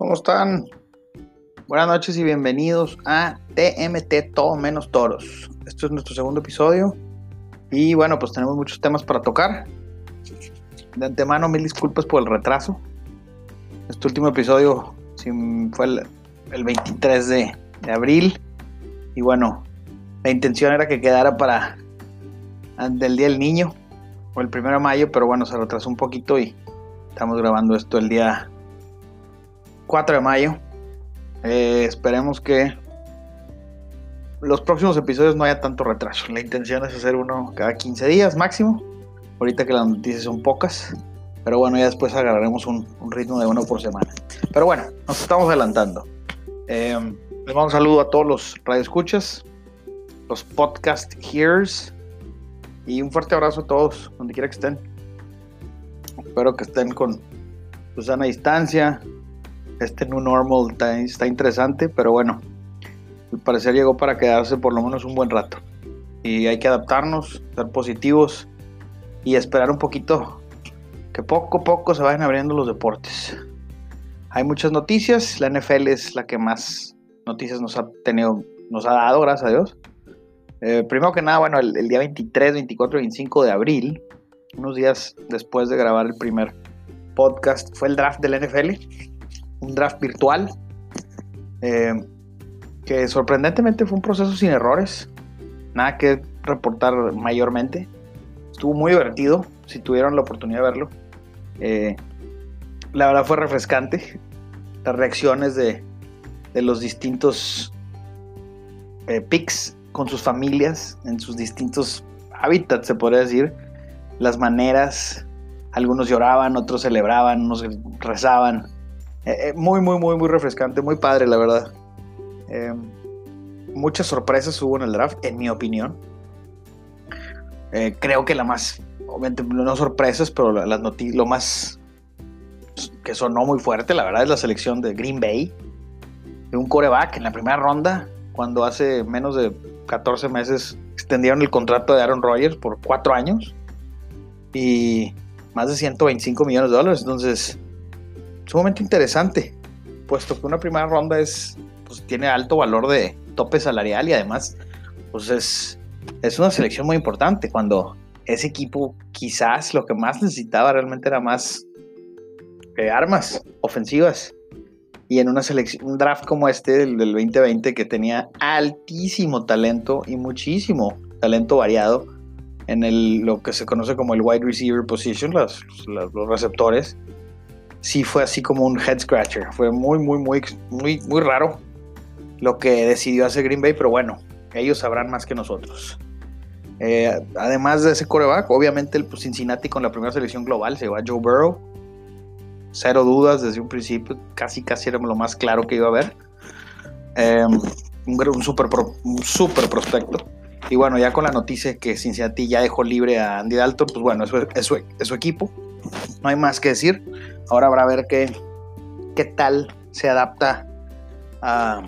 ¿Cómo están? Buenas noches y bienvenidos a TMT Todo Menos Toros. Este es nuestro segundo episodio y bueno, pues tenemos muchos temas para tocar. De antemano, mil disculpas por el retraso. Este último episodio fue el, 23 de, abril y bueno, la intención era que quedara para el Día del Niño o el 1 de mayo, pero bueno, se retrasó un poquito y estamos grabando esto el día 4 de mayo. Eh, esperemos que los próximos episodios no haya tanto retraso. La intención es hacer uno cada 15 días máximo. Ahorita que las noticias son pocas. Pero bueno, ya después agarraremos un, ritmo de uno por semana. Pero bueno, nos estamos adelantando. Eh, les mando un saludo a todos los radioescuchas, los podcast hearers. Y un fuerte abrazo a todos, donde quiera que estén. Espero que estén con su sana distancia. Este New Normal está, interesante, pero bueno, al parecer llegó para quedarse por lo menos un buen rato. Y hay que adaptarnos, ser positivos y esperar un poquito que poco a poco se vayan abriendo los deportes. Hay muchas noticias, la NFL es la que más noticias nos ha tenido, nos ha dado, gracias a Dios. Eh, primero que nada, bueno, el, día 23, 24 y 25 de abril, unos días después de grabar el primer podcast, fue el draft del NFL, un draft virtual, eh, que sorprendentemente fue un proceso sin errores, nada que reportar mayormente. Estuvo muy divertido, si tuvieron la oportunidad de verlo. Eh, la verdad fue refrescante. Las reacciones de, de los distintos picks con sus familias, en sus distintos hábitats, se podría decir, las maneras, algunos lloraban, otros celebraban, unos rezaban. Eh, eh, muy, muy, muy, muy refrescante, muy padre, la verdad. Eh, muchas sorpresas hubo en el draft, en mi opinión. creo que la más, obviamente no sorpresas, pero las lo más que sonó muy fuerte, la verdad, es la selección de Green Bay, de un coreback en la primera ronda, cuando hace menos de 14 meses extendieron el contrato de Aaron Rodgers por 4 años y más de 125 millones de dólares. Entonces, sumamente interesante, puesto que una primera ronda es, pues, tiene alto valor de tope salarial y además pues es, es una selección muy importante cuando ese equipo quizás lo que más necesitaba realmente era más eh, armas ofensivas. Y en una selección, un draft como este del, 2020 que tenía altísimo talento y muchísimo talento variado en el, lo que se conoce como el wide receiver position, los, los, receptores, sí fue así como un head scratcher. Fue muy, muy, muy, muy, muy raro lo que decidió hacer Green Bay, pero bueno, ellos sabrán más que nosotros. Eh, además de ese coreback, obviamente el pues, Cincinnati con la primera selección global se va Joe Burrow, cero dudas desde un principio, casi casi era lo más claro que iba a haber. Em, un, un, super super prospecto. Y bueno, ya con la noticia que Cincinnati ya dejó libre a Andy Dalton, pues bueno, es es su equipo. No hay más que decir. Ahora habrá a ver qué, qué tal se adapta a,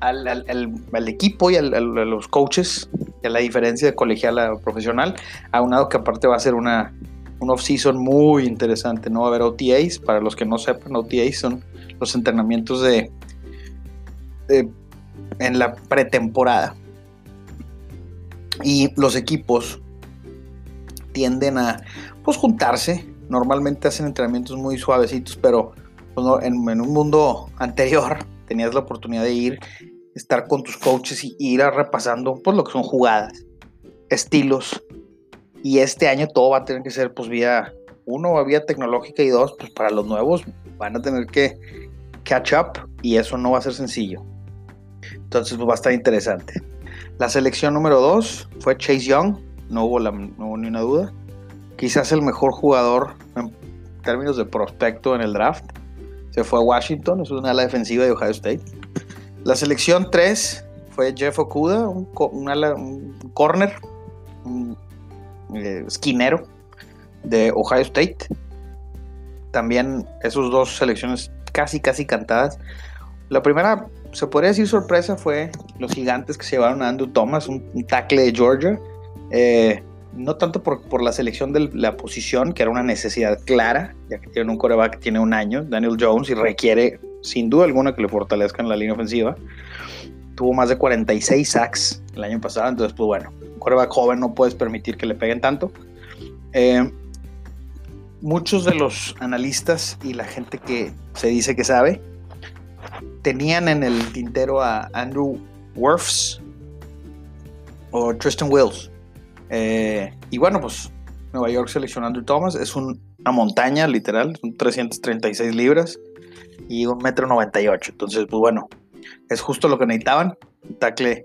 al, equipo y a los coaches, a la diferencia de colegial a profesional, aunado que aparte va a ser una, un off-season muy interesante. No va a haber OTAs. Para los que no sepan, OTAs son los entrenamientos de, en la pretemporada. Y los equipos tienden a pues, juntarse. Normalmente hacen entrenamientos muy suavecitos, pero pues, en, un mundo anterior tenías la oportunidad de ir, estar con tus coaches y ir a repasando pues, lo que son jugadas, estilos, y este año todo va a tener que ser, pues, vía, uno, vía tecnológica y dos, pues, para los nuevos van a tener que catch up y eso no va a ser sencillo. Entonces, pues, va a estar interesante. La selección número dos fue Chase Young, no hubo, la, no hubo ni una duda. Quizás el mejor jugador en términos de prospecto en el draft. Se fue a Washington, es una ala defensiva de Ohio State. La selección 3 fue Jeff Okuda, un, un corner, un eh, esquinero de Ohio State. También esos dos selecciones casi, casi cantadas. La primera, se podría decir sorpresa, fue los gigantes que se llevaron a Andrew Thomas, un, tackle de Georgia. Eh, no tanto por, por, la selección de la posición, que era una necesidad clara, ya que tiene un coreback que tiene un año, Daniel Jones, y requiere sin duda alguna que le fortalezcan la línea ofensiva. Tuvo más de 46 sacks el año pasado, entonces, pues bueno, un coreback joven no puedes permitir que le peguen tanto. Eh, muchos de los analistas y la gente que se dice que sabe tenían en el tintero a Andrew Worfs o Tristan Wills. Eh, y bueno, pues Nueva York seleccionó Andrew Thomas. Es una montaña, literal, son 336 libras y un metro 98. Entonces, pues bueno, es justo lo que necesitaban. Un tackle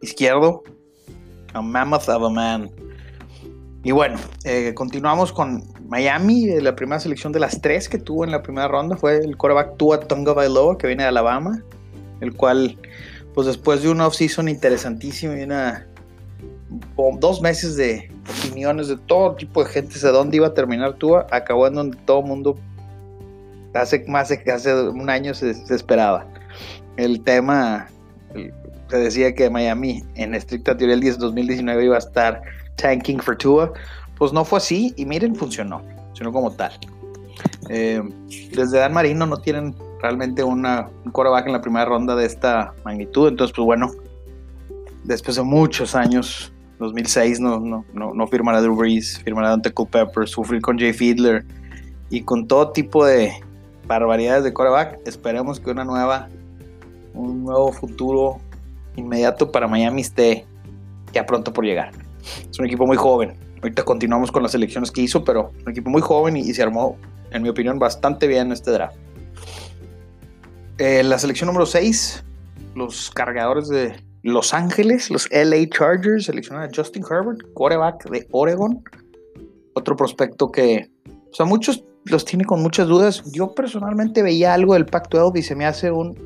izquierdo, a mammoth of a man. Y bueno, eh, continuamos con Miami, eh, la primera selección de las tres que tuvo en la primera ronda fue el quarterback Tua Tonga Bailoa, que viene de Alabama, el cual, pues después de un off-season interesantísimo y una, dos meses de opiniones de todo tipo de gente de dónde iba a terminar Tua, acabó en donde todo el mundo hace más de hace un año se, esperaba. El tema, se decía que Miami, en estricta teoría, el 10 2019 iba a estar tanking for Tua pues no fue así y miren, funcionó, funcionó como tal. Eh, desde Dan Marino no tienen realmente una, un coreback en la primera ronda de esta magnitud, entonces pues bueno, después de muchos años, 2006 no, no, no, no firmará Drew Brees, firmará Dante Culpepper, sufrir con Jay Fiedler y con todo tipo de barbaridades de coreback, esperemos que una nueva, un nuevo futuro inmediato para Miami esté ya pronto por llegar. Es un equipo muy joven, Ahorita continuamos con las elecciones que hizo, pero un equipo muy joven y, se armó, en mi opinión, bastante bien este draft. Eh, la selección número 6, los cargadores de Los Ángeles, los LA Chargers, seleccionaron a Justin Herbert, quarterback de Oregon. Otro prospecto que, o sea, muchos los tiene con muchas dudas. Yo personalmente veía algo del Pacto 12 y se me hace un,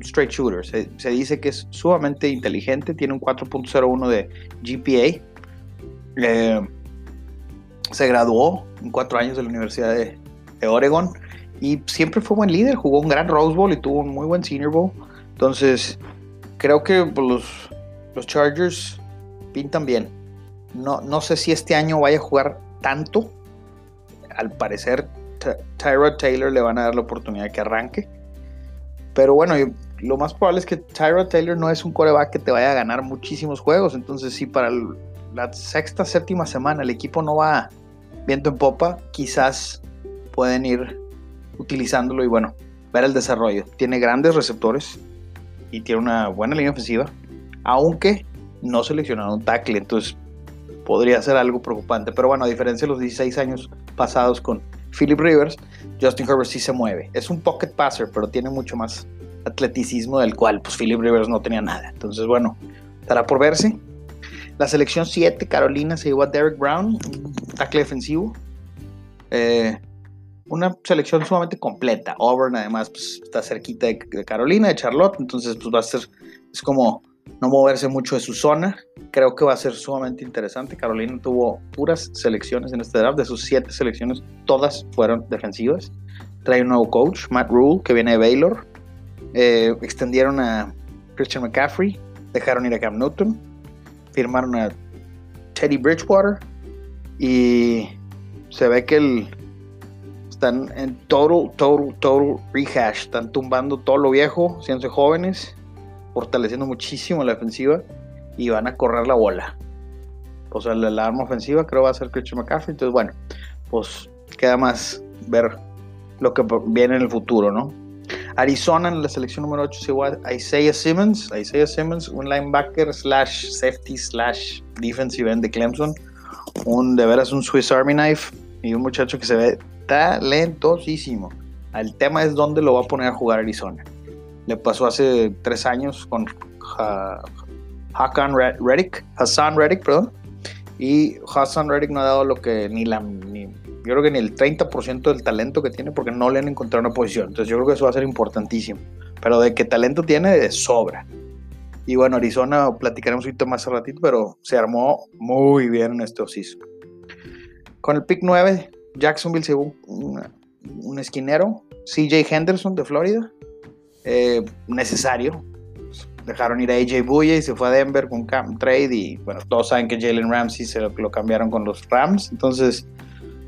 straight shooter. Se, dice que es sumamente inteligente, tiene un 4.01 de GPA se graduó en cuatro años de la Universidad de, Oregon y siempre fue buen líder, jugó un gran Rose Bowl y tuvo un muy buen Senior Bowl. Entonces, creo que pues, los, Chargers pintan bien. No, no sé si este año vaya a jugar tanto. Al parecer, Tyrod Taylor le van a dar la oportunidad de que arranque. Pero bueno, lo más probable es que Tyrod Taylor no es un coreback que te vaya a ganar muchísimos juegos. Entonces, sí, para la sexta, séptima semana el equipo no va viento en popa, quizás pueden ir utilizándolo y bueno, ver el desarrollo. Tiene grandes receptores y tiene una buena línea ofensiva, aunque no seleccionaron un tackle, entonces podría ser algo preocupante. Pero bueno, a diferencia de los 16 años pasados con Philip Rivers, Justin Herbert sí se mueve. Es un pocket passer, pero tiene mucho más atleticismo del cual pues Philip Rivers no tenía nada. Entonces bueno, estará por verse. La selección 7, Carolina, se llevó a Derek Brown, tackle defensivo. Eh, una selección sumamente completa. Auburn, además, pues, está cerquita de, Carolina, de Charlotte, entonces pues, va a ser, es como no moverse mucho de su zona. Creo que va a ser sumamente interesante. Carolina tuvo puras selecciones en este draft. De sus siete selecciones, todas fueron defensivas. Trae un nuevo coach, Matt Rule, que viene de Baylor. Eh, extendieron a Christian McCaffrey. Dejaron ir a Cam Newton firmaron a Teddy Bridgewater y se ve que el, están en total, total, total rehash. Están tumbando todo lo viejo, siendo jóvenes, fortaleciendo muchísimo la defensiva y van a correr la bola. O sea, la, arma ofensiva creo va a ser Christian McCaffrey. Entonces, bueno, pues queda más ver lo que viene en el futuro, ¿no? Arizona en la selección número 8 se igual a Isaiah Simmons. Isaiah Simmons, un linebacker slash safety slash defensive end de Clemson. Un, de veras un Swiss Army Knife y un muchacho que se ve talentosísimo. El tema es dónde lo va a poner a jugar Arizona. Le pasó hace tres años con Hassan Reddick, Hassan Reddick, perdón. Y Hassan Reddick no ha dado lo que ni la ni yo creo que ni el 30% del talento que tiene porque no le han encontrado una posición. Entonces yo creo que eso va a ser importantísimo. Pero de qué talento tiene, de sobra. Y bueno, Arizona platicaremos un poquito más al ratito, pero se armó muy bien en este osiso. Con el pick 9, Jacksonville se un, esquinero, CJ Henderson de Florida. Eh, necesario. dejaron ir a AJ Buye y se fue a Denver con Camp Trade y bueno, todos saben que Jalen Ramsey se lo, lo, cambiaron con los Rams, entonces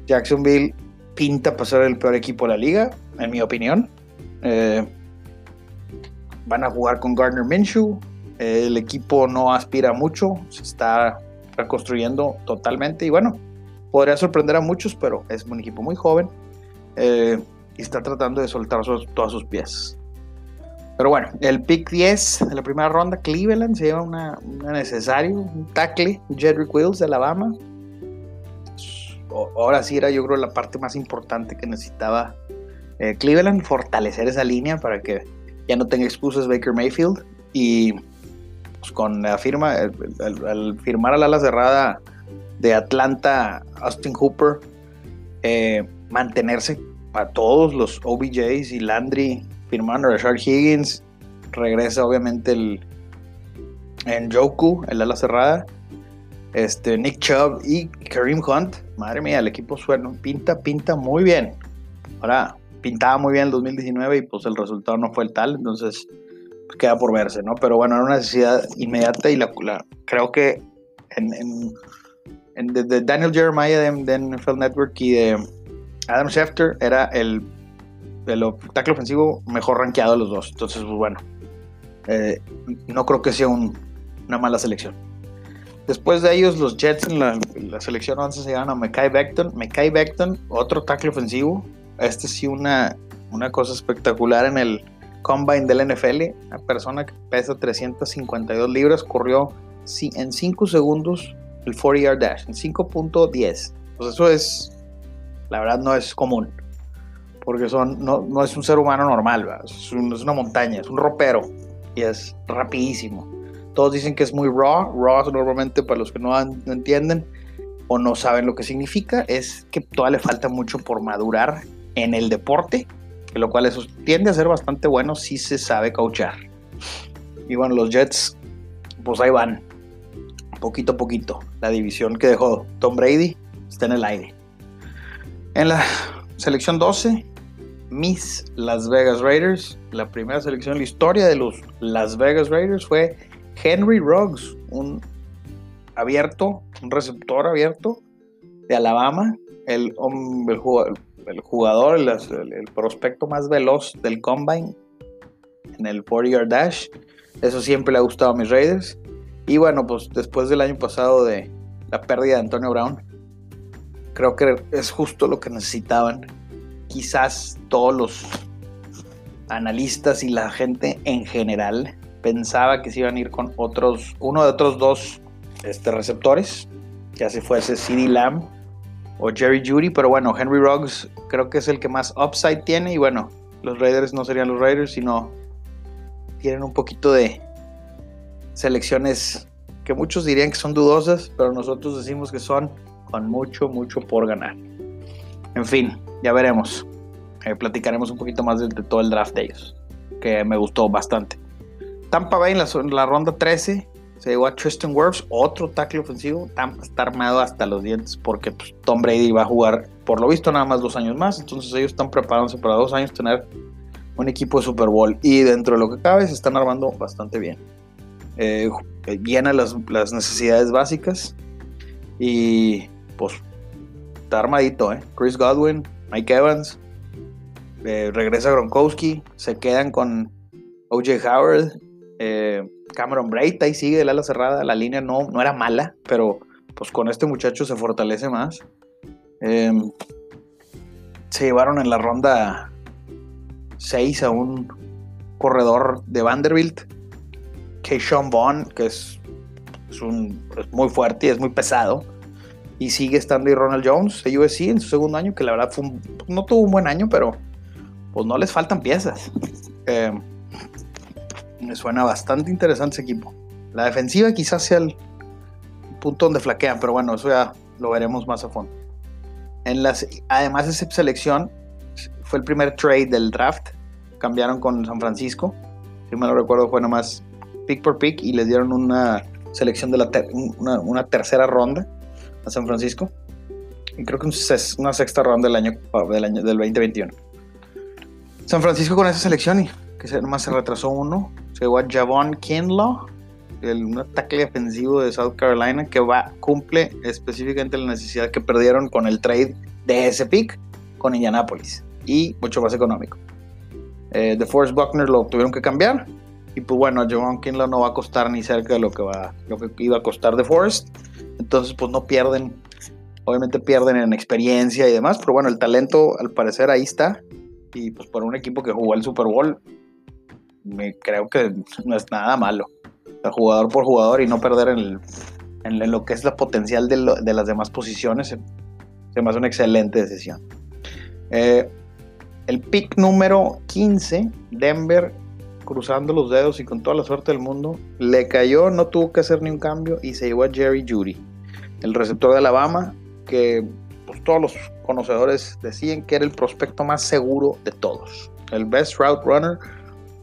Jacksonville pinta para ser el peor equipo de la liga, en mi opinión. Eh, van a jugar con Gardner Minshew, el equipo no aspira mucho, se está reconstruyendo totalmente y bueno, podría sorprender a muchos, pero es un equipo muy joven eh, y está tratando de soltar todos sus pies. Pero bueno, el pick 10 de la primera ronda, Cleveland se lleva una, necesario, un tackle, Jedrick Wills de Alabama. Ahora sí era yo creo la parte más importante que necesitaba eh, Cleveland, fortalecer esa línea para que ya no tenga excusas Baker Mayfield. Y pues, con la firma, al, firmar al ala cerrada de Atlanta, Austin Hooper, eh, mantenerse a todos los OBJs y Landry firmando a Higgins. Regresa obviamente el en Joku, el ala cerrada. Este, Nick Chubb y Kareem Hunt. Madre mía, el equipo suena, pinta, pinta muy bien. Ahora, pintaba muy bien el 2019 y pues el resultado no fue el tal, entonces pues, queda por verse, ¿no? Pero bueno, era una necesidad inmediata y la, creo que en, de, Daniel Jeremiah de, de NFL Network y de Adam Schefter era el el tackle ofensivo mejor rankeado de los dos. Entonces, pues bueno, eh, no creo que sea una mala selección. Después de ellos, los Jets en la, selección 11 se llevan a Mekai Beckton. Mekai Beckton, otro tackle ofensivo. Este sí, una, una cosa espectacular en el combine del NFL. Una persona que pesa 352 libras corrió en 5 segundos el 40 yard dash, en 5.10. Pues eso es, la verdad, no es común porque son, no, no es un ser humano normal, es, una montaña, es un ropero y es rapidísimo. Todos dicen que es muy raw, raw normalmente para los que no, entienden o no saben lo que significa, es que todavía le falta mucho por madurar en el deporte, lo cual eso tiende a ser bastante bueno si se sabe cauchar. Y bueno, los Jets, pues ahí van, poquito a poquito. La división que dejó Tom Brady está en el aire. En la selección 12 mis Las Vegas Raiders. La primera selección en la historia de los Las Vegas Raiders fue Henry Ruggs, un abierto, un receptor abierto de Alabama, el, el jugador, el, prospecto más veloz del combine en el 40 yard dash. Eso siempre le ha gustado a mis Raiders. Y bueno, pues después del año pasado de la pérdida de Antonio Brown, creo que es justo lo que necesitaban quizás todos los analistas y la gente en general. Pensaba que se iban a ir con otros, uno de otros dos este, receptores, ya se fuese CD Lamb o Jerry Judy, pero bueno, Henry Ruggs creo que es el que más upside tiene y bueno, los Raiders no serían los Raiders, sino tienen un poquito de selecciones que muchos dirían que son dudosas, pero nosotros decimos que son con mucho, mucho por ganar. En fin, ya veremos. Eh, platicaremos un poquito más de, todo el draft de ellos, que me gustó bastante. Tampa Bay en la, ronda 13 se llegó a Tristan Wirfs, otro tackle ofensivo. Tampa está armado hasta los dientes porque pues, Tom Brady va a jugar, por lo visto, nada más dos años más. Entonces ellos están preparándose para dos años tener un equipo de Super Bowl. Y dentro de lo que cabe, se están armando bastante bien. Eh, llena las, las, necesidades básicas. Y pues está armadito, ¿eh? Chris Godwin, Mike Evans, eh, regresa Gronkowski, se quedan con OJ Howard, eh, Cameron Braid, ahí sigue el ala cerrada, la línea no, no era mala, pero pues con este muchacho se fortalece más. Em, se llevaron en la ronda 6 a un corredor de Vanderbilt, Sean Bond, que es, un, muy fuerte y es muy pesado. Y sigue estando Ronald Jones de USC en su segundo año, que la verdad fue no tuvo un buen año, pero pues no les faltan piezas. Eh, me suena bastante interesante ese equipo. La defensiva quizás sea el punto donde flaquean, pero bueno, eso ya lo veremos más a fondo. En las, además, esa selección fue el primer trade del draft. Cambiaron con San Francisco. Si me lo recuerdo, fue nomás pick por pick y les dieron una selección de la una, tercera ronda a San Francisco. Y creo que una sexta ronda del año, del año del 2021. San Francisco con esa selección y que se, nomás se retrasó uno. Se llevó a Javon Kinlaw, el, un ataque defensivo de South Carolina que va, cumple específicamente la necesidad que perdieron con el trade de ese pick con Indianapolis y mucho más económico. Eh, de Forrest Buckner lo tuvieron que cambiar y pues bueno, Javon Kinlaw no va a costar ni cerca de lo que, va, lo que iba a costar de Forrest. Entonces pues no pierden, obviamente pierden en experiencia y demás, pero bueno, el talento al parecer ahí está y pues para un equipo que jugó el Super Bowl, me creo que no es nada malo. jugador por jugador y no perder en, en lo que es la potencial de, de, las demás posiciones, se, me hace una excelente decisión. Eh, el pick número 15, Denver, cruzando los dedos y con toda la suerte del mundo, le cayó, no tuvo que hacer ni un cambio y se llevó a Jerry Judy, el receptor de Alabama, que pues, todos los conocedores decían que era el prospecto más seguro de todos. El best route runner,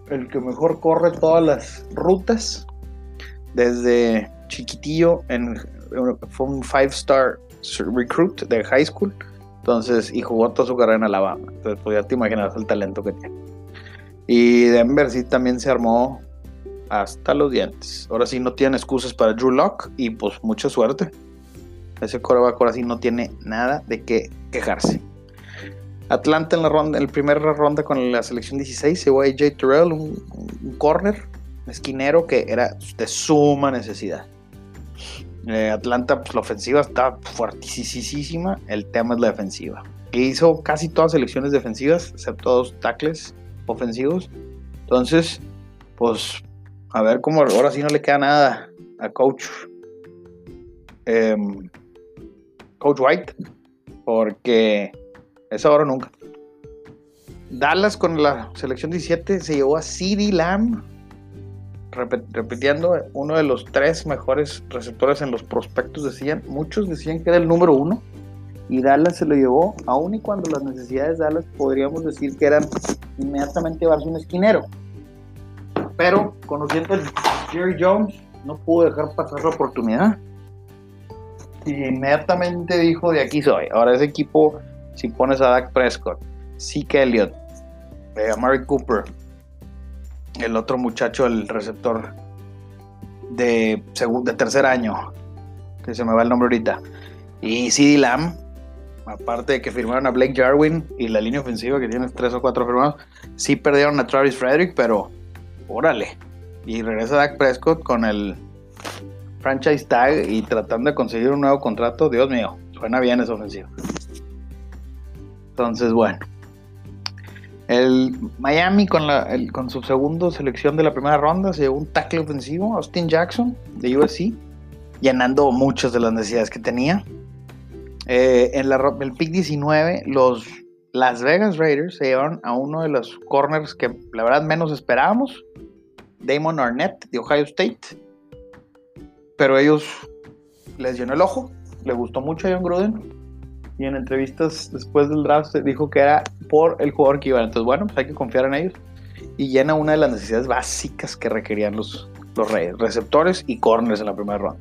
el que mejor corre todas las rutas. Desde chiquitillo, en, fue un five-star recruit de high school. Entonces, y jugó toda su carrera en Alabama. Entonces, pues ya te imaginas el talento que tiene. Y Denver sí también se armó hasta los dientes. Ahora sí no tienen excusas para Drew Lock y pues mucha suerte. Ese coreback ahora sí no tiene nada de qué quejarse. Atlanta en la ronda, en la primera ronda con la selección 16 se fue a AJ Terrell, un, corner, esquinero que era de suma necesidad. Eh, Atlanta, pues la ofensiva está fuertísima, el tema es la defensiva. E hizo casi todas selecciones defensivas, excepto dos tackles ofensivos. Entonces, pues a ver cómo ahora sí no le queda nada a coach. Em, coach White, porque es ahora o nunca. Dallas con la selección 17 se llevó a CD Lamb, repitiendo, uno de los tres mejores receptores en los prospectos decían, muchos decían que era el número uno, y Dallas se lo llevó, aun y cuando las necesidades de Dallas podríamos decir que eran inmediatamente llevarse un esquinero. Pero conociendo a Jerry Jones, no pudo dejar pasar la oportunidad inmediatamente dijo, de aquí soy. Ahora ese equipo, si pones a Dak Prescott, Zeke Elliott, eh, a Mary Cooper, el otro muchacho, el receptor de, de tercer año, que se me va el nombre ahorita, y CD Lamb, aparte de que firmaron a Blake Jarwin y la línea ofensiva que tiene tres o cuatro firmados, sí perdieron a Travis Frederick, pero órale. Y regresa Dak Prescott con el franchise tag y tratando de conseguir un nuevo contrato, Dios mío, suena bien esa ofensiva. Entonces, bueno. El Miami con, la, con su segundo selección de la primera ronda se llevó un tackle ofensivo, Austin Jackson, de USC, llenando muchas de las necesidades que tenía. Eh, en el pick 19, los Las Vegas Raiders se llevaron a uno de los corners que la verdad menos esperábamos, Damon Arnett de Ohio State pero ellos les llenó el ojo, le gustó mucho a John Gruden y en entrevistas después del draft dijo que era por el jugador que iba. Entonces, bueno, pues hay que confiar en ellos y llena una de las necesidades básicas que requerían los, los receptores y corners en la primera ronda.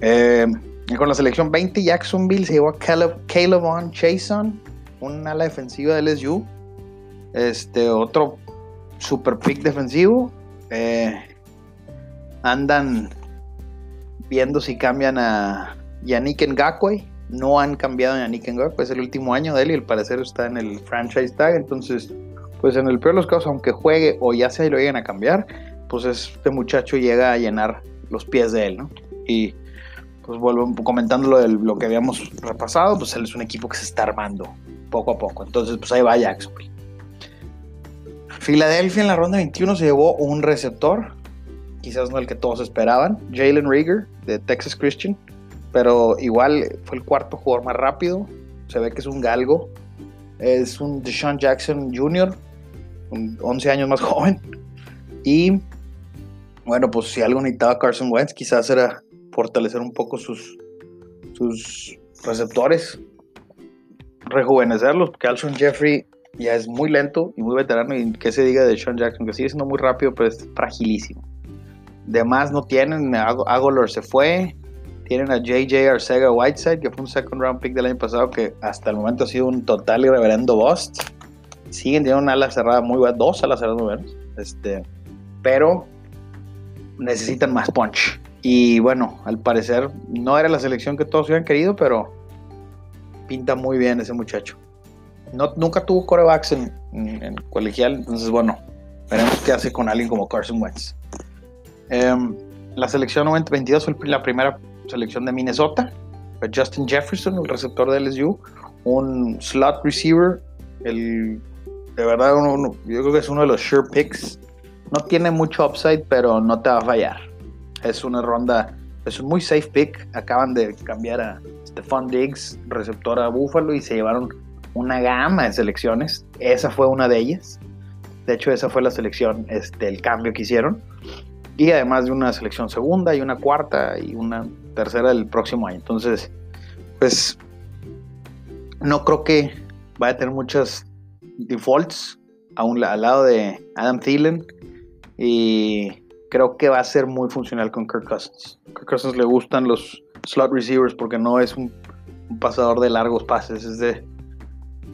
Eh, y con la selección 20, Jacksonville se llevó a Caleb, Caleb on Chason, un ala defensiva de LSU. Este, otro super pick defensivo. Eh, andan viendo si cambian a Yannick Ngakwe. No han cambiado a Yannick Ngakwe, es el último año de él y al parecer está en el franchise tag. Entonces, pues en el peor de los casos, aunque juegue o ya se lo lleguen a cambiar, pues este muchacho llega a llenar los pies de él, ¿no? Y pues vuelvo comentando lo, de lo que habíamos repasado, pues él es un equipo que se está armando poco a poco. Entonces, pues ahí va Jacksonville. Filadelfia en la ronda 21 se llevó un receptor, quizás no el que todos esperaban, Jalen Rieger de Texas Christian, pero igual fue el cuarto jugador más rápido, se ve que es un galgo, es un Deshaun Jackson Jr., 11 años más joven, y bueno, pues si algo necesitaba Carson Wentz, quizás era fortalecer un poco sus, sus receptores, rejuvenecerlos, porque Alshon Jeffrey ya es muy lento y muy veterano, y que se diga de Sean Jackson, que sigue siendo muy rápido, pero es fragilísimo. De más no tienen, Agolor se fue. Tienen a JJ Arcega Whiteside, que fue un second round pick del año pasado, que hasta el momento ha sido un total y reverendo bust. siguen teniendo una ala cerrada muy buena, dos alas cerradas muy buenas, este, pero necesitan más punch. Y bueno, al parecer no era la selección que todos hubieran querido, pero pinta muy bien ese muchacho. No, nunca tuvo corebacks en, en, colegial, entonces bueno, veremos qué hace con alguien como Carson Wentz. Em, la selección 2022 fue la primera selección de Minnesota. Justin Jefferson, el receptor de LSU, un slot receiver, el, de verdad yo creo que es uno de los sure picks. No tiene mucho upside, pero no te va a fallar. Es una ronda, es un muy safe pick. Acaban de cambiar a Stephon Diggs, receptor a Buffalo, y se llevaron una gama de selecciones. Esa fue una de ellas. De hecho, esa fue la selección, este, el cambio que hicieron. Y además de una selección segunda y una cuarta y una tercera del próximo año. Entonces, pues no creo que vaya a tener muchas defaults a un, al lado de Adam Thielen. Y creo que va a ser muy funcional con Kirk Cousins. Kirk Cousins le gustan los slot receivers porque no es un, pasador de largos pases, es de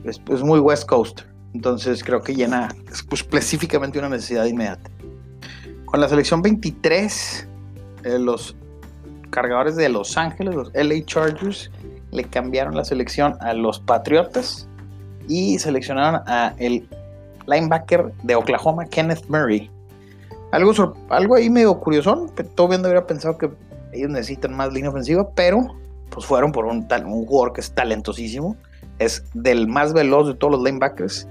es, muy West Coast. Entonces creo que llena específicamente una necesidad inmediata. Con la selección 23, eh, los cargadores de Los Ángeles, los LA Chargers, le cambiaron la selección a los Patriotas y seleccionaron a el linebacker de Oklahoma, Kenneth Murray. Algo, algo ahí medio curioso, todo bien debería pensado que ellos necesitan más línea ofensiva, pero pues fueron por un, tal, un jugador que es talentosísimo, es del más veloz de todos los linebackers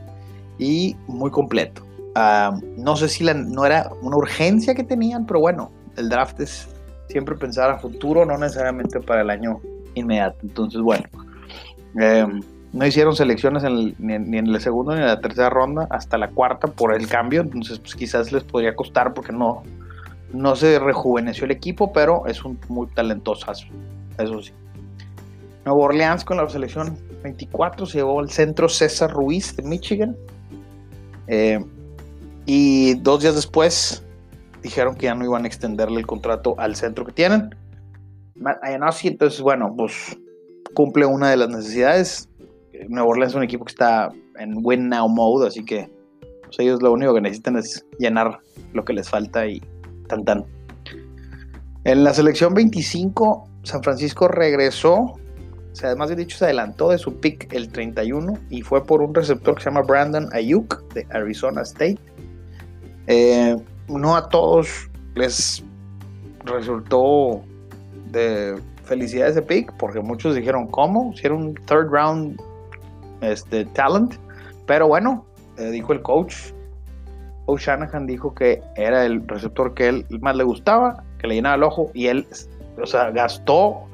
y muy completo. Ah, no sé si no era una urgencia que tenían, pero bueno, el draft es siempre pensar a futuro, no necesariamente para el año inmediato. Entonces, bueno, eh, no hicieron selecciones ni, en la segunda ni en la tercera ronda, hasta la cuarta por el cambio. Entonces, pues quizás les podría costar porque no, no se rejuveneció el equipo, pero es un muy talentoso, eso sí. Nuevo Orleans con la selección 24 se llevó al centro César Ruiz de Michigan. Eh, y dos días después dijeron que ya no iban a extenderle el contrato al centro que tienen. Entonces, bueno, pues cumple una de las necesidades. Nuevo Orleans es un equipo que está en win now mode, así que pues, ellos lo único que necesitan es llenar lo que les falta y tan tan. En la selección 25, San Francisco regresó, o sea, además de dicho, se adelantó de su pick el 31 y fue por un receptor que se llama Brandon Ayuk de Arizona State. Eh, no a todos les resultó de felicidad ese pick, porque muchos dijeron, ¿cómo? Si era un third round este, talent. Pero bueno, eh, dijo el coach, O'Shanahan dijo que era el receptor que él más le gustaba, que le llenaba el ojo, y él, o sea, gastó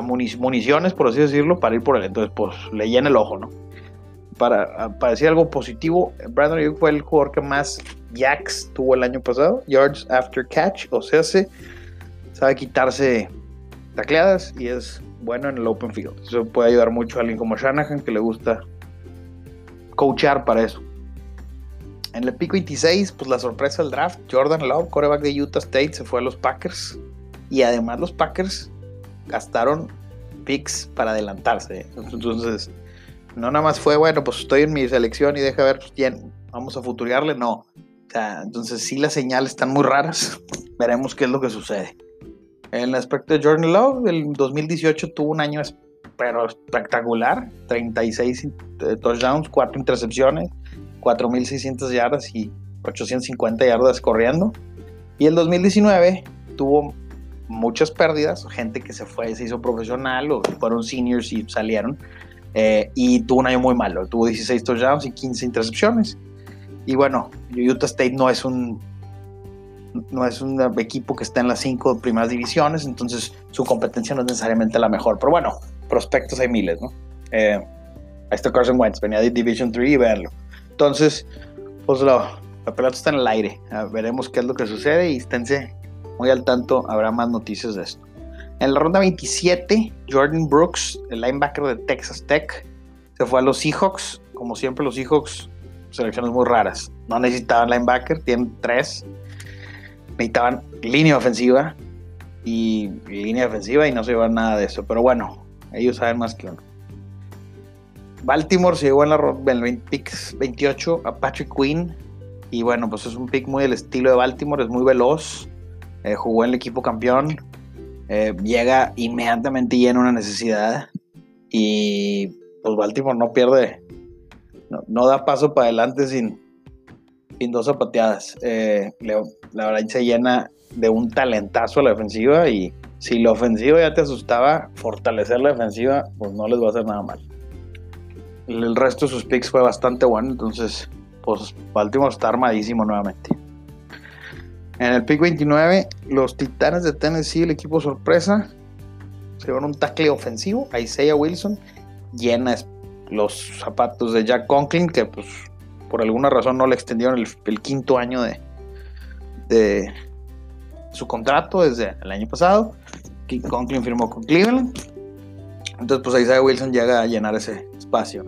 municiones, por así decirlo, para ir por él. Entonces, pues le llena el ojo, ¿no? Para, para decir algo positivo, Brandon Ayuk fue el jugador que más jacks tuvo el año pasado, yards after catch, o sea, se sabe quitarse tacleadas y es bueno en el open field. Eso puede ayudar mucho a alguien como Shanahan que le gusta coachar para eso. En el pico 26, pues la sorpresa del draft, Jordan Love, coreback de Utah State, se fue a los Packers. Y además los Packers gastaron picks para adelantarse. Entonces, no nada más fue, bueno, pues estoy en mi selección y deja ver quién, pues, vamos a futuriarle, no. Entonces sí las señales están muy raras. Veremos qué es lo que sucede. En el aspecto de Jordan Love, el 2018 tuvo un año pero espectacular. 36 eh, touchdowns, 4 intercepciones, 4.600 yardas y 850 yardas corriendo. Y el 2019 tuvo muchas pérdidas, gente que se fue, se hizo profesional o fueron seniors y salieron. Eh, y tuvo un año muy malo, tuvo 16 touchdowns y 15 intercepciones. Y bueno, Utah State no es un no es un equipo que está en las cinco primeras divisiones, entonces su competencia no es necesariamente la mejor. Pero bueno, prospectos hay miles, ¿no? Eh, ahí está Carson Wentz, venía de Division 3 y verlo. Entonces, pues la pelota está en el aire. veremos qué es lo que sucede y esténse muy al tanto, habrá más noticias de esto. En la ronda 27, Jordan Brooks, el linebacker de Texas Tech, se fue a los Seahawks. Como siempre, los Seahawks, selecciones muy raras. No necesitaban linebacker, tienen tres necesitaban línea ofensiva y, línea ofensiva y no se llevan nada de eso. Pero bueno, ellos saben más que uno. Baltimore se llevó en la en el pick 28 a Patrick Quinn. Y bueno, pues es un pick muy del estilo de Baltimore, es muy veloz. Eh, jugó en el equipo campeón. Eh, llega inmediatamente y llena una necesidad. Y pues Baltimore no pierde, no, da paso para adelante sin, sin dos zapateadas. Eh, la verdad se llena de un talentazo la defensiva y si la ofensiva ya te asustaba, fortalecer la defensiva, pues no les va a hacer nada mal. El resto de sus picks fue bastante bueno, entonces, pues Baltimore está armadísimo nuevamente. En el pick 29, los Titanes de Tennessee, el equipo sorpresa, se un tackle ofensivo, Isaiah Wilson, llena los zapatos de Jack Conklin, que pues por alguna razón no le extendieron el, quinto año de, de, su contrato desde el año pasado. Conklin firmó con Cleveland. Entonces, pues Isaiah Wilson llega a llenar ese espacio.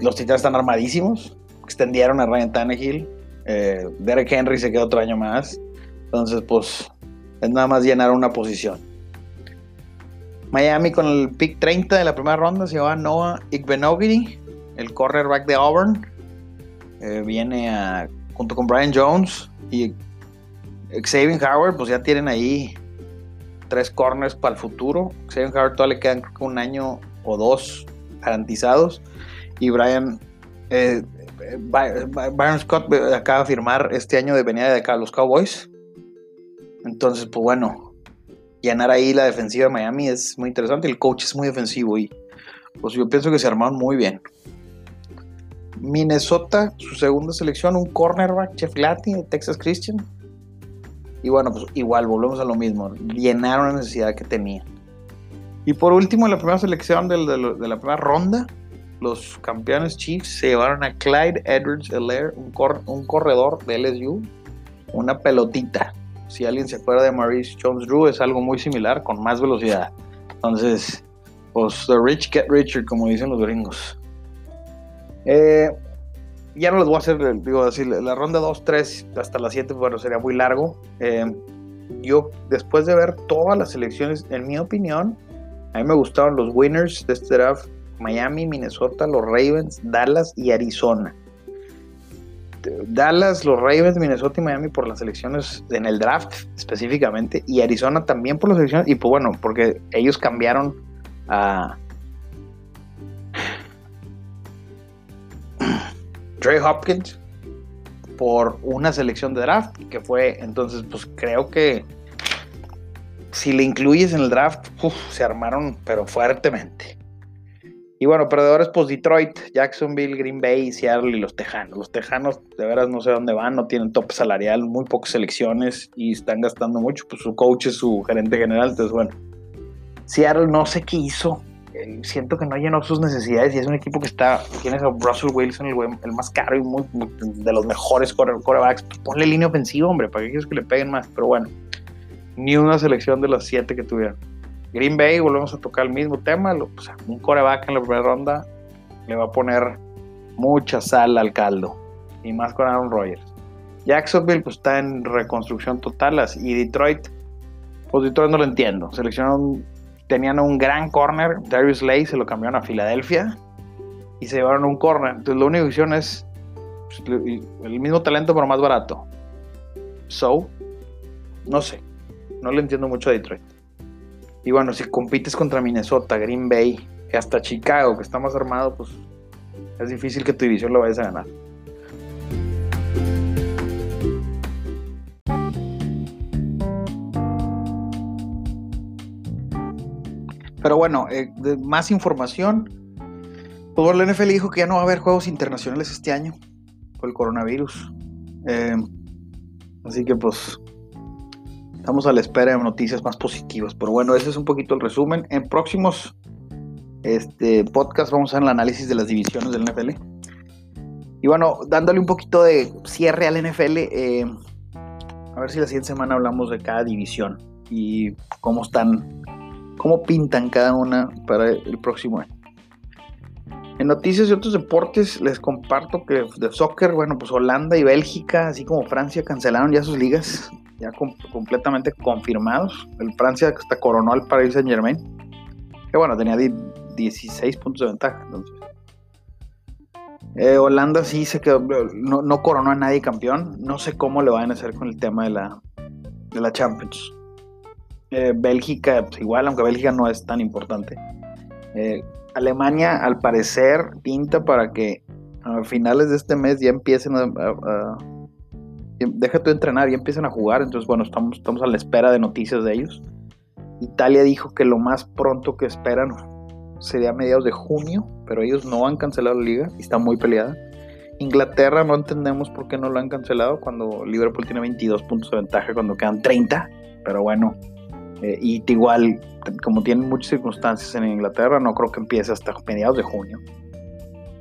Los Titanes están armadísimos. Extendieron a Ryan Tannehill. Eh, Derek Henry se quedó otro año más. Entonces, pues, es nada más llenar una posición. Miami con el pick 30 de la primera ronda se va Noah Igbenogiri, el cornerback de Auburn. Eh, viene a, junto con Brian Jones y Xavier Howard, pues ya tienen ahí tres corners para el futuro. Xavier Howard todavía le quedan un año o dos garantizados. Y Brian, eh, Byron Scott acaba de firmar este año de venida de acá a los Cowboys. Entonces, pues bueno, llenar ahí la defensiva de Miami es muy interesante. El coach es muy defensivo y pues yo pienso que se armaron muy bien. Minnesota, su segunda selección, un cornerback, Jeff Glatty de Texas Christian y bueno, pues igual, volvemos a lo mismo, llenaron la necesidad que tenían. Y por último, en la primera selección de, la primera ronda, los campeones Chiefs se llevaron a Clyde Edwards Helaire, un, un corredor de LSU, una pelotita. Si alguien se acuerda de Maurice Jones Drew, es algo muy similar, con más velocidad. Entonces, pues the rich get richer, como dicen los gringos. Eh, ya no les voy a hacer, digo, así, la ronda 2, 3 hasta la 7, bueno, sería muy largo. Eh, yo, después de ver todas las selecciones, en mi opinión, a mí me gustaron los winners de este draft: Miami, Minnesota, los Ravens, Dallas y Arizona. Dallas, los Ravens, Minnesota y Miami por las selecciones en el draft específicamente, y Arizona también por las selecciones, y pues bueno, porque ellos cambiaron a Trey Hopkins por una selección de draft, que fue, entonces, pues creo que si le incluyes en el draft, se armaron, pero fuertemente. Y bueno, perdedores, pues Detroit, Jacksonville, Green Bay, Seattle y los Tejanos. Los Tejanos, de veras, no sé dónde van, no tienen tope salarial, muy pocas selecciones y están gastando mucho. Pues su coach es su gerente general, entonces bueno. Seattle no sé qué hizo, siento que no llenó sus necesidades y es un equipo que está, tienes a Russell Wilson, el, más caro y muy, de los mejores corebacks, ponle línea ofensiva, hombre, para que quieres que le peguen más, pero bueno, ni una selección de las siete que tuvieron. Green Bay, volvemos a tocar el mismo tema, un coreback en la primera ronda le va a poner mucha sal al caldo, y más con Aaron Rodgers. Jacksonville pues está en reconstrucción total y Detroit, pues Detroit no lo entiendo, seleccionaron tenían un gran corner, Darius Lay se lo cambiaron a Filadelfia y se llevaron un corner. Entonces lo único que es pues, el mismo talento pero más barato. So, no sé, no le entiendo mucho a Detroit. Y bueno, si compites contra Minnesota, Green Bay, hasta Chicago, que está más armado, pues es difícil que tu división lo vayas a ganar. Pero bueno, eh, más información. Pues la NFL dijo que ya no va a haber juegos internacionales este año por el coronavirus. Eh, así que pues estamos a la espera de noticias más positivas. Pero bueno, ese es un poquito el resumen. En próximos este, podcast vamos a hacer el análisis de las divisiones del NFL. Y bueno, dándole un poquito de cierre al NFL, eh, a ver si la siguiente semana hablamos de cada división y cómo están cómo pintan cada una para el próximo año. En noticias de otros deportes les comparto que de soccer, bueno, pues Holanda y Bélgica, así como Francia, cancelaron ya sus ligas, ya completamente confirmados. El Francia hasta coronó al Paris Saint Germain, que bueno, tenía 16 puntos de ventaja. Eh, Holanda sí se quedó, no, no, coronó a nadie campeón. No sé cómo le van a hacer con el tema de la, de la Champions. Eh, Bélgica, pues igual, aunque Bélgica no es tan importante. Eh, Alemania, al parecer, pinta para que a finales de este mes ya empiecen a, a, deja tu entrenar, ya empiecen a jugar. Entonces, bueno, estamos, estamos a la espera de noticias de ellos. Italia dijo que lo más pronto que esperan sería a mediados de junio, pero ellos no han cancelado la liga y está muy peleada. Inglaterra no entendemos por qué no lo han cancelado cuando Liverpool tiene 22 puntos de ventaja cuando quedan 30, pero bueno, eh, y igual, como tienen muchas circunstancias en Inglaterra, no creo que empiece hasta mediados de junio.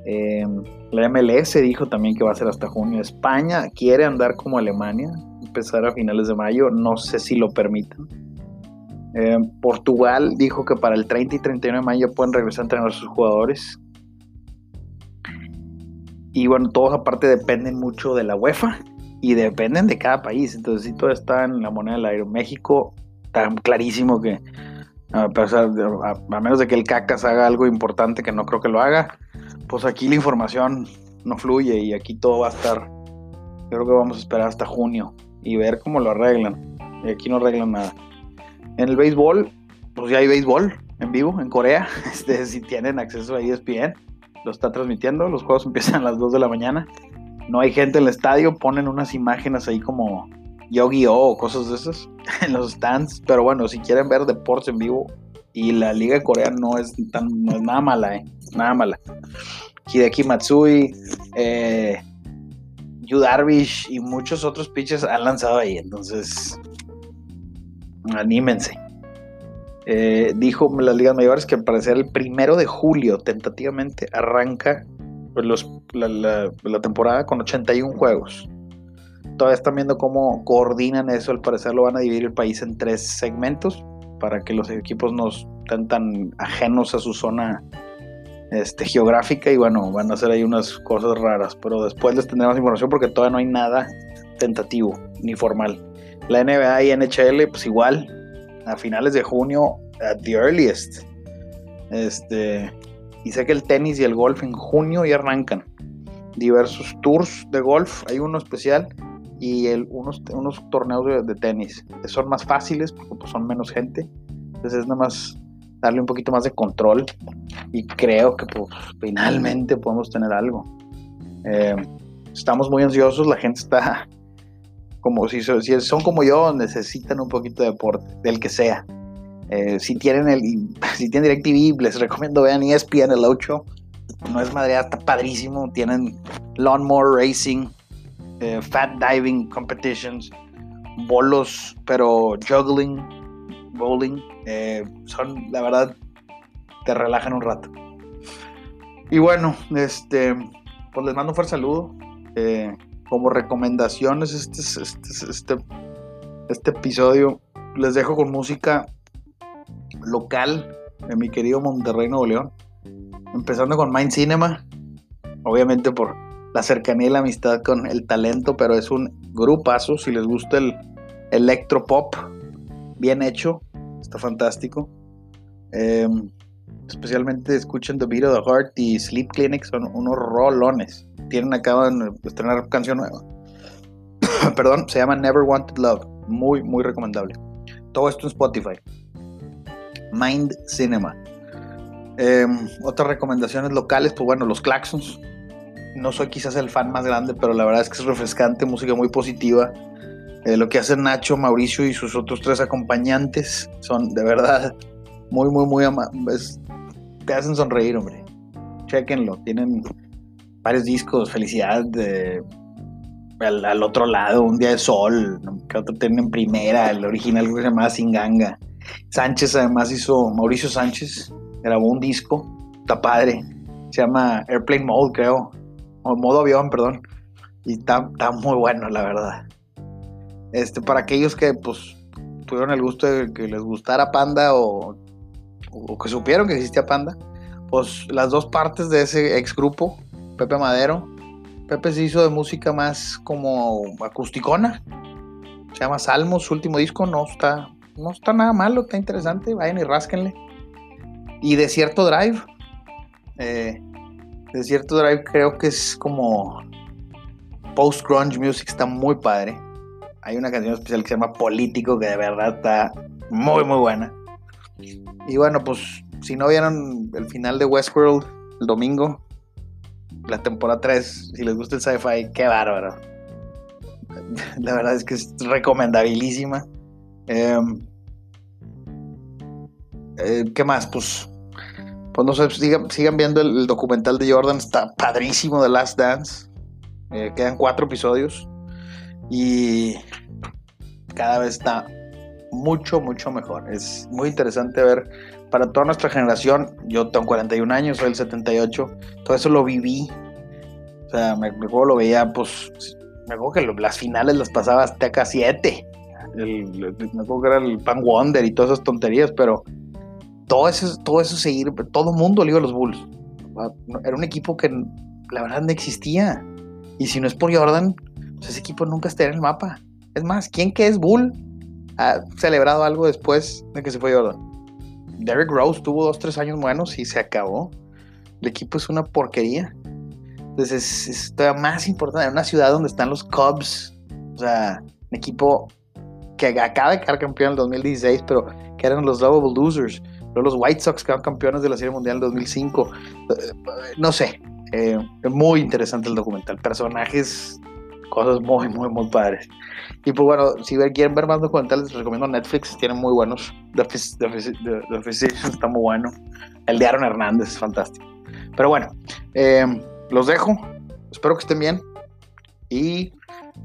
Eh, la MLS dijo también que va a ser hasta junio. España quiere andar como Alemania, empezar a finales de mayo, no sé si lo permitan. Eh, Portugal dijo que para el 30 y 31 de mayo pueden regresar a entrenar a sus jugadores. Y bueno, todos aparte dependen mucho de la UEFA y dependen de cada país. Entonces, si todo está en la moneda del aire, México está clarísimo que, a, a, menos de que el CACAS haga algo importante, que no creo que lo haga, pues aquí la información no fluye y aquí todo va a estar. Yo creo que vamos a esperar hasta junio y ver cómo lo arreglan. Y aquí no arreglan nada. En el béisbol, pues ya hay béisbol en vivo en Corea. Este, si tienen acceso a ESPN, lo está transmitiendo. Los juegos empiezan a las 2 de la mañana. No hay gente en el estadio, ponen unas imágenes ahí como Yogi-Oh o cosas de esas en los stands. Pero bueno, si quieren ver deportes en vivo, y la liga de Corea no es, tan, no es nada mala, ¿eh? Nada mala. Hideki Matsui, eh, Yu Darvish y muchos otros pitchers han lanzado ahí. Entonces, anímense. Eh, dijo las ligas mayores que al parecer el primero de julio tentativamente arranca los, la, temporada con 81 juegos. Todavía están viendo cómo coordinan eso. Al parecer lo van a dividir el país en tres segmentos para que los equipos no estén tan ajenos a su zona este, geográfica y bueno, van a hacer ahí unas cosas raras, pero después les tendremos información porque todavía no hay nada tentativo ni formal. La NBA y NHL, pues igual, a finales de junio, at the earliest. Este, y sé que el tenis y el golf en junio ya arrancan. Diversos tours de golf, hay uno especial y el, unos, unos torneos de, tenis. Son más fáciles porque pues, son menos gente. Entonces es nada más darle un poquito más de control y creo que pues, finalmente podemos tener algo. Eh, estamos muy ansiosos, la gente está como si, si, son como yo, necesitan un poquito de deporte, del que sea. Eh, si tienen el si tienen DirecTV, les recomiendo vean ESPN el 8. No es madre, está padrísimo. Tienen lawnmower racing, eh, fat diving competitions, bolos, pero juggling, bowling. Eh, son, la verdad, te relajan un rato. Y bueno, este, pues les mando un fuerte saludo como recomendaciones este, este, este, este, episodio. Les dejo con música local de mi querido Monterrey Nuevo León. Empezando con Mind Cinema, obviamente por la cercanía y la amistad con el talento, pero es un grupazo. Si les gusta el electropop, bien hecho, está fantástico. Em, especialmente escuchen The Beat of the Heart y Sleep Clinic, son unos rolones tienen acaban de estrenar canción nueva. Perdón, se llama Never Wanted Love. Muy, muy recomendable. Todo esto en Spotify. Mind Cinema. Em, otras recomendaciones locales, pues bueno, los Claxons. No soy quizás el fan más grande, pero la verdad es que es refrescante, música muy positiva. Eh, lo que hacen Nacho, Mauricio y sus otros tres acompañantes son de verdad muy, muy, muy amables. Te hacen sonreír, hombre. Chequenlo. Tienen varios discos, Felicidad de, al, otro lado, Un Día de Sol, que otro tiene en primera, el original que se llama Singanga. Sánchez además hizo, Mauricio Sánchez grabó un disco, está padre, se llama Airplane Mode creo, o modo avión, perdón, y está, está muy bueno la verdad. Este, para aquellos que pues tuvieron el gusto de que les gustara Panda o, o que supieron que existía Panda, pues las dos partes de ese ex grupo Pepe Madero. Pepe se hizo de música más como acusticona. Se llama Salmos, su último disco. No está, no está nada malo, está interesante. Vayan y rásquenle. y Desierto Drive. Eh, Desierto Drive creo que es como post-grunge music, está muy padre. Hay una canción especial que se llama Político, que de verdad está muy, muy buena. Y bueno, pues si no vieron el final de Westworld el domingo, la temporada 3, si les gusta el sci-fi, qué bárbaro. La verdad es que es recomendabilísima. Em, eh, ¿Qué más? Pues, pues no sé, sigan, sigan viendo el, documental de Jordan, está padrísimo de Last Dance. Eh, quedan cuatro episodios y cada vez está mucho, mucho mejor. Es muy interesante ver para toda nuestra generación. Yo tengo 41 años, soy el 78. Todo eso lo viví. O sea, me, acuerdo lo veía, pues, me acuerdo que las finales las pasaba hasta acá 7. me acuerdo que era el Pan Wonder y todas esas tonterías, pero todo eso, todo eso seguir, todo mundo le iba a los Bulls. Era un equipo que la verdad no existía. Y si no es por Jordan, pues ese equipo nunca estaría en el mapa. Es más, ¿quién que es Bull ha celebrado algo después de que se fue Jordan? Derrick Rose tuvo dos, tres años buenos y se acabó. El equipo es una porquería. Entonces es, todavía más importante en una ciudad donde están los Cubs. O sea, un equipo que acaba de quedar campeón en el 2016, pero que eran los Double Losers. Luego los White Sox quedaron campeones de la Serie Mundial en 2005. Eh, no sé, eh, muy interesante el documental. Personajes, cosas muy, muy, muy padres. Y pues bueno, si quieren ver más documentales, les recomiendo Netflix. Tienen muy buenos. The, Physician está muy bueno. El de Aaron Hernández es fantástico. Pero bueno, eh, los dejo. Espero que estén bien. Y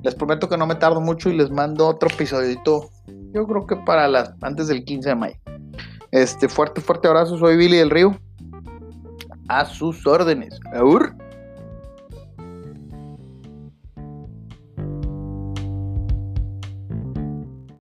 les prometo que no me tardo mucho y les mando otro episodito. Yo creo que para las antes del 15 de mayo. Este fuerte, fuerte abrazo. Soy Billy del Río a sus órdenes. ¡Aur!